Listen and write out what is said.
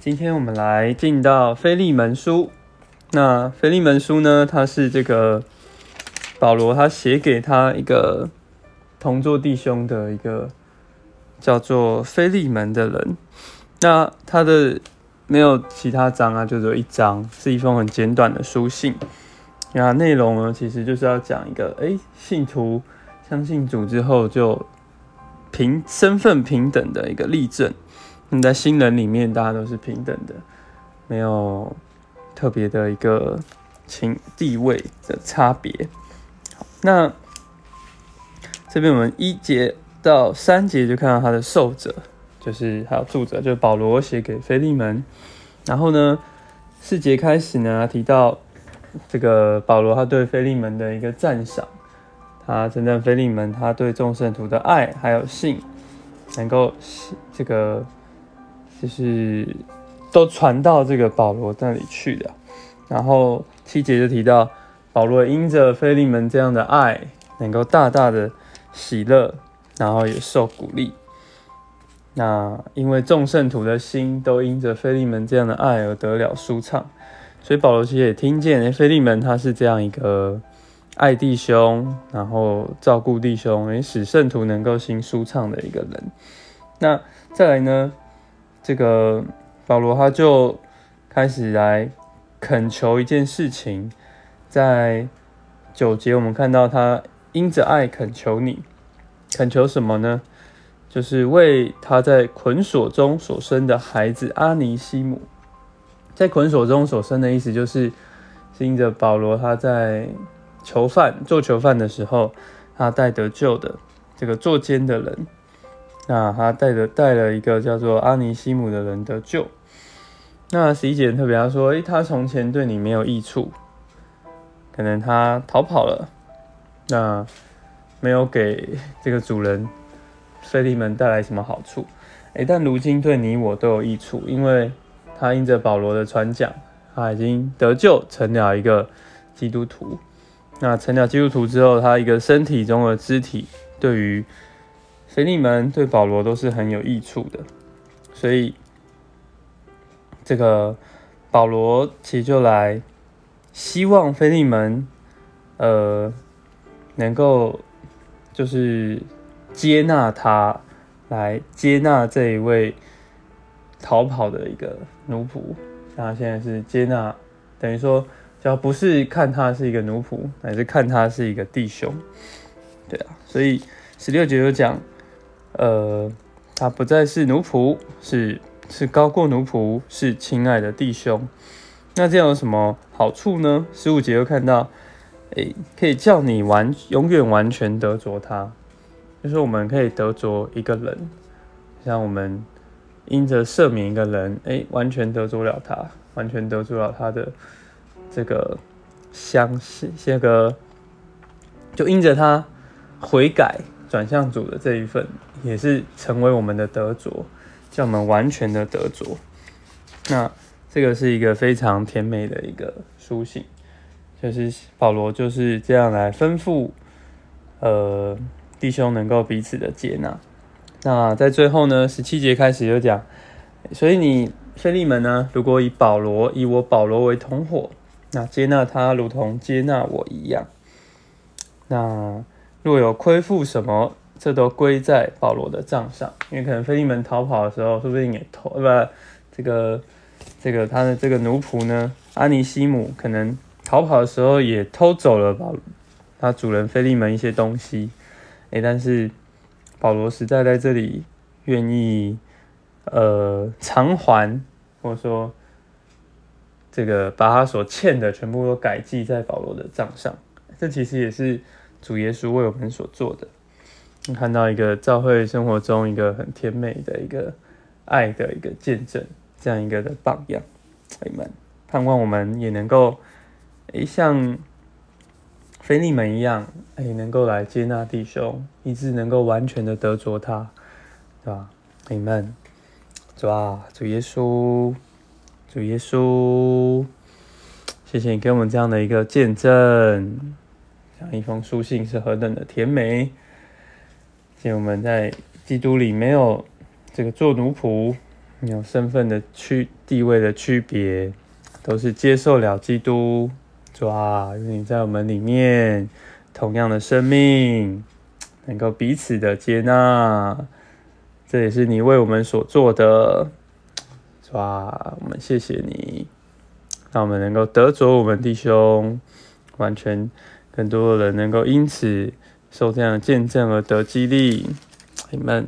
今天我们来进到腓利门书。那腓利门书呢，它是这个保罗他写给他一个同桌弟兄的一个叫做腓利门的人。那他的没有其他章啊，就只有一章，是一封很简短的书信。那内容呢，其实就是要讲一个，哎，信徒相信主之后就平身份平等的一个例证。你在新人里面，大家都是平等的，没有特别的一个情地位的差别。那这边我们一节到三节就看到他的受者。就是还有住者，就是保罗写给菲利门。然后呢，四节开始呢，提到这个保罗他对菲利门的一个赞赏，他称赞菲利门他对众圣徒的爱还有信，能够这个就是都传到这个保罗那里去的。然后七节就提到保罗因着菲利门这样的爱，能够大大的喜乐，然后也受鼓励。那因为众圣徒的心都因着菲利门这样的爱而得了舒畅，所以保罗其实也听见，哎，菲利门他是这样一个爱弟兄，然后照顾弟兄，也使圣徒能够心舒畅的一个人。那再来呢，这个保罗他就开始来恳求一件事情，在九节我们看到他因着爱恳求你，恳求什么呢？就是为他在捆锁中所生的孩子阿尼西姆，在捆锁中所生的意思就是，是因着保罗他在囚犯做囚犯的时候，他带得救的这个坐监的人，那他带着带了一个叫做阿尼西姆的人得救。那十一节特别他说，诶，他从前对你没有益处，可能他逃跑了，那没有给这个主人。菲利门带来什么好处？诶，但如今对你我都有益处，因为他因着保罗的传讲，他已经得救，成了一个基督徒。那成了基督徒之后，他一个身体中的肢体，对于菲利门、对保罗都是很有益处的。所以，这个保罗其实就来希望菲利门，呃，能够就是。接纳他，来接纳这一位逃跑的一个奴仆。他现在是接纳，等于说，只要不是看他是一个奴仆，乃是看他是一个弟兄。对啊，所以十六节就讲，呃，他不再是奴仆，是是高过奴仆，是亲爱的弟兄。那这样有什么好处呢？十五节又看到，诶，可以叫你完永远完全得着他。就是我们可以得着一个人，像我们因着赦免一个人，哎，完全得着了他，完全得着了他的这个相信，这个就因着他悔改转向主的这一份，也是成为我们的得着，叫我们完全的得着。那这个是一个非常甜美的一个书信，就是保罗就是这样来吩咐，呃。弟兄能够彼此的接纳，那在最后呢，十七节开始就讲，所以你腓利门呢，如果以保罗以我保罗为同伙，那接纳他如同接纳我一样。那若有亏负什么，这都归在保罗的账上，因为可能腓利门逃跑的时候，说不定也偷，不，这个这个他的这个奴仆呢，阿尼西姆可能逃跑的时候也偷走了保他主人腓利门一些东西。哎，但是保罗实在在这里愿意呃偿还，或者说这个把他所欠的全部都改记在保罗的账上，这其实也是主耶稣为我们所做的。看到一个教会生活中一个很甜美的一个爱的一个见证，这样一个的榜样，朋友们，盼望我们也能够诶像。菲利门一样，哎，能够来接纳弟兄，以致能够完全的得着他，对吧？你们，主啊，主耶稣，主耶稣，谢谢你给我们这样的一个见证，像一封书信是何等的甜美。谢我们在基督里没有这个做奴仆，没有身份的区地位的区别，都是接受了基督，主啊，愿你在我们里面同样的生命，能够彼此的接纳，这也是你为我们所做的，主啊，我们谢谢你，让我们能够得着我们弟兄，完全更多的人能够因此受这样的见证而得激励，很慢。